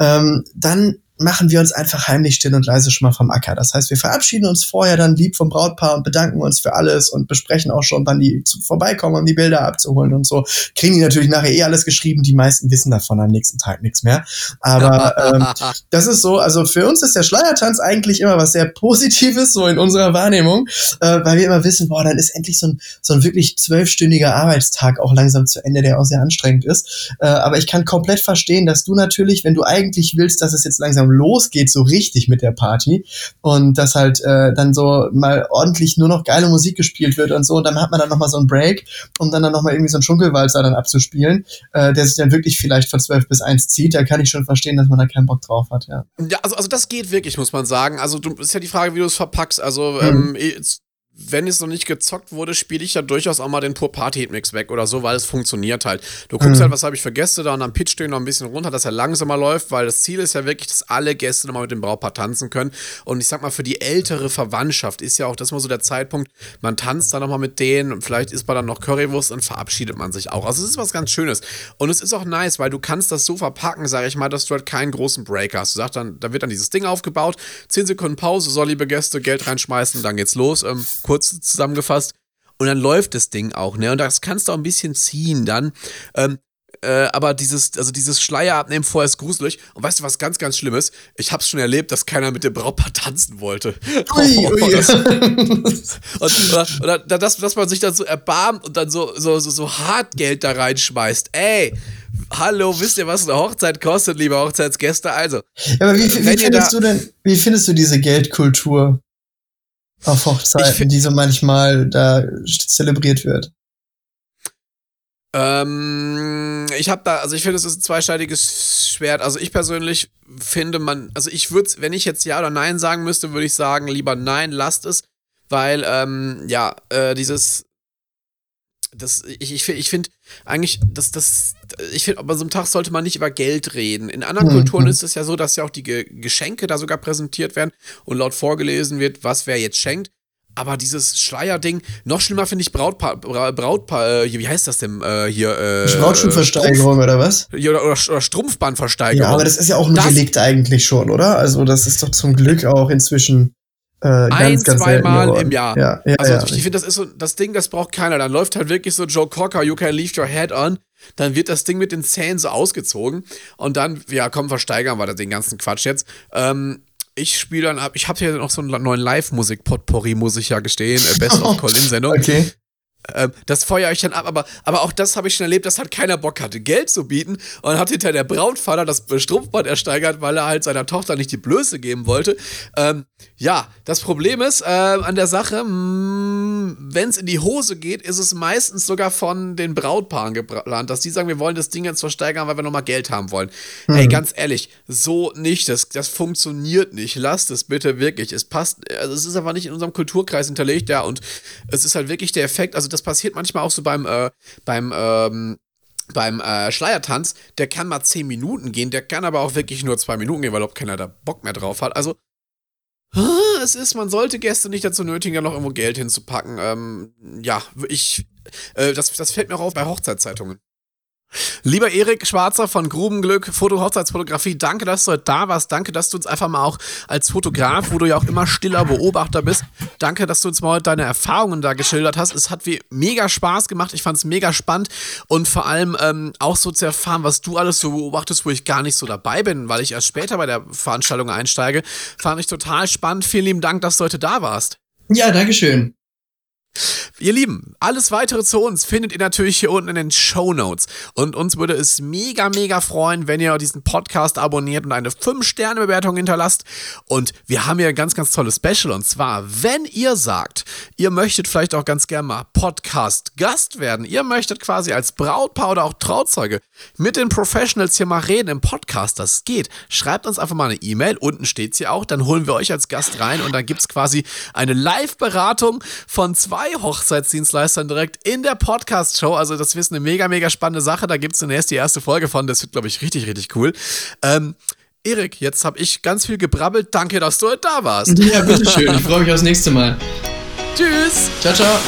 Speaker 1: ähm, dann machen wir uns einfach heimlich still und leise schon mal vom Acker. Das heißt, wir verabschieden uns vorher dann lieb vom Brautpaar und bedanken uns für alles und besprechen auch schon, wann die zu, vorbeikommen, um die Bilder abzuholen und so. Kriegen die natürlich nachher eh alles geschrieben. Die meisten wissen davon am nächsten Tag nichts mehr. Aber ähm, das ist so, also für uns ist der Schleiertanz eigentlich immer was sehr Positives, so in unserer Wahrnehmung, äh, weil wir immer wissen, boah, dann ist endlich so ein, so ein wirklich zwölfstündiger Arbeitstag auch langsam zu Ende, der auch sehr anstrengend ist. Äh, aber ich kann komplett verstehen, dass du natürlich, wenn du eigentlich willst, dass es jetzt langsam losgeht, so richtig mit der Party und dass halt äh, dann so mal ordentlich nur noch geile Musik gespielt wird und so und dann hat man dann nochmal so einen Break, um dann, dann nochmal irgendwie so einen Schunkelwalzer dann abzuspielen, äh, der sich dann wirklich vielleicht von 12 bis 1 zieht, da kann ich schon verstehen, dass man da keinen Bock drauf hat, ja.
Speaker 2: Ja, also, also das geht wirklich, muss man sagen. Also du, ist ja die Frage, wie du es verpackst. Also mhm. ähm, wenn es noch nicht gezockt wurde, spiele ich ja durchaus auch mal den Pur Party Hitmix weg oder so, weil es funktioniert halt. Du guckst mhm. halt, was habe ich für Gäste da und dann pitcht du ihn noch ein bisschen runter, dass er langsamer läuft, weil das Ziel ist ja wirklich, dass alle Gäste nochmal mit dem Brautpaar tanzen können. Und ich sag mal, für die ältere Verwandtschaft ist ja auch das mal so der Zeitpunkt, man tanzt dann nochmal mit denen und vielleicht isst man dann noch Currywurst und verabschiedet man sich auch. Also es ist was ganz Schönes. Und es ist auch nice, weil du kannst das so verpacken, sage ich mal, dass du halt keinen großen Break hast. Du sagst dann, da wird dann dieses Ding aufgebaut, 10 Sekunden Pause, so liebe Gäste, Geld reinschmeißen, dann geht's los. Ähm, kurz zusammengefasst. Und dann läuft das Ding auch, ne? Und das kannst du auch ein bisschen ziehen dann. Ähm, äh, aber dieses, also dieses Schleier abnehmen vorher ist gruselig. Und weißt du, was ganz, ganz schlimm ist? Ich hab's schon erlebt, dass keiner mit dem Brautpaar tanzen wollte. Ui, ui. Das, und, oder, oder dass, dass man sich dann so erbarmt und dann so, so, so, so hart Geld da reinschmeißt. Ey, hallo, wisst ihr, was eine Hochzeit kostet, liebe Hochzeitsgäste? Also.
Speaker 1: Ja, aber wie, wie findest du denn, wie findest du diese Geldkultur? Auf Hochzeiten, die so manchmal da zelebriert wird?
Speaker 2: Ähm, ich habe da, also ich finde, es ist ein zweischneidiges Schwert. Also ich persönlich finde man, also ich würde, wenn ich jetzt ja oder nein sagen müsste, würde ich sagen, lieber nein, lasst es, weil ähm, ja äh, dieses das, ich, ich, ich finde eigentlich, das, das, ich finde, bei so einem Tag sollte man nicht über Geld reden. In anderen mhm. Kulturen ist es ja so, dass ja auch die Ge Geschenke da sogar präsentiert werden und laut vorgelesen wird, was wer jetzt schenkt. Aber dieses Schleierding, noch schlimmer finde ich Brautpaar, Brautpaar, äh, wie heißt das denn äh, hier? Äh,
Speaker 1: Brautschuhversteigerung oder was?
Speaker 2: Oder, oder, oder Strumpfbandversteigerung. Ja,
Speaker 1: aber das ist ja auch ein Delikt eigentlich schon, oder? Also das ist doch zum Glück auch inzwischen äh, ein, ganz
Speaker 2: zweimal im Jahr. Ja, ja, also ja, ich finde, das ist so das Ding, das braucht keiner. Dann läuft halt wirklich so Joe Cocker, you can leave your head on. Dann wird das Ding mit den Zähnen so ausgezogen und dann, ja, komm, versteigern wir den ganzen Quatsch jetzt. Ähm, ich spiele dann ab, ich habe hier noch so einen neuen Live-Musik-Potpourri, muss ich ja gestehen, äh, Best of Colin-Sendung. Okay. Ähm, das feuere ich dann ab, aber, aber auch das habe ich schon erlebt, dass halt keiner Bock hatte, Geld zu bieten und hat hinter der Brautvater das Strumpfband ersteigert, weil er halt seiner Tochter nicht die Blöße geben wollte. Ähm, ja, das Problem ist äh, an der Sache, mm, wenn es in die Hose geht, ist es meistens sogar von den Brautpaaren geplant, dass die sagen, wir wollen das Ding jetzt versteigern, weil wir nochmal Geld haben wollen. Mhm. Ey, ganz ehrlich, so nicht, das, das funktioniert nicht. Lasst es bitte wirklich. Es passt, also es ist einfach nicht in unserem Kulturkreis hinterlegt, ja, und es ist halt wirklich der Effekt, also das passiert manchmal auch so beim, äh, beim, ähm, beim äh, Schleiertanz, der kann mal 10 Minuten gehen, der kann aber auch wirklich nur 2 Minuten gehen, weil überhaupt keiner da Bock mehr drauf hat. Also, es ist, man sollte Gäste nicht dazu nötigen, da noch irgendwo Geld hinzupacken. Ähm, ja, ich, äh, das, das fällt mir auch auf bei Hochzeitszeitungen. Lieber Erik Schwarzer von Grubenglück, Foto-Hochzeitsfotografie, danke, dass du heute da warst. Danke, dass du uns einfach mal auch als Fotograf, wo du ja auch immer stiller Beobachter bist, danke, dass du uns mal heute deine Erfahrungen da geschildert hast. Es hat wie mega Spaß gemacht. Ich fand es mega spannend und vor allem ähm, auch so zu erfahren, was du alles so beobachtest, wo ich gar nicht so dabei bin, weil ich erst später bei der Veranstaltung einsteige. Fand ich total spannend. Vielen lieben Dank, dass du heute da warst.
Speaker 1: Ja, Dankeschön.
Speaker 2: Ihr Lieben, alles weitere zu uns findet ihr natürlich hier unten in den Show Notes. Und uns würde es mega, mega freuen, wenn ihr diesen Podcast abonniert und eine 5-Sterne-Bewertung hinterlasst. Und wir haben hier ein ganz, ganz tolles Special. Und zwar, wenn ihr sagt, ihr möchtet vielleicht auch ganz gerne mal Podcast-Gast werden, ihr möchtet quasi als Brautpaar oder auch Trauzeuge mit den Professionals hier mal reden im Podcast, das geht. Schreibt uns einfach mal eine E-Mail, unten steht sie auch, dann holen wir euch als Gast rein und dann gibt es quasi eine Live-Beratung von zwei zwei Hochzeitsdienstleistern direkt in der Podcast-Show. Also, das ist eine mega, mega spannende Sache. Da gibt es zunächst die erste Folge von. Das wird, glaube ich, richtig, richtig cool. Ähm, Erik, jetzt habe ich ganz viel gebrabbelt. Danke, dass du da warst.
Speaker 1: Ja, bitteschön. Ich freue mich aufs nächste Mal.
Speaker 2: Tschüss.
Speaker 1: Ciao, ciao.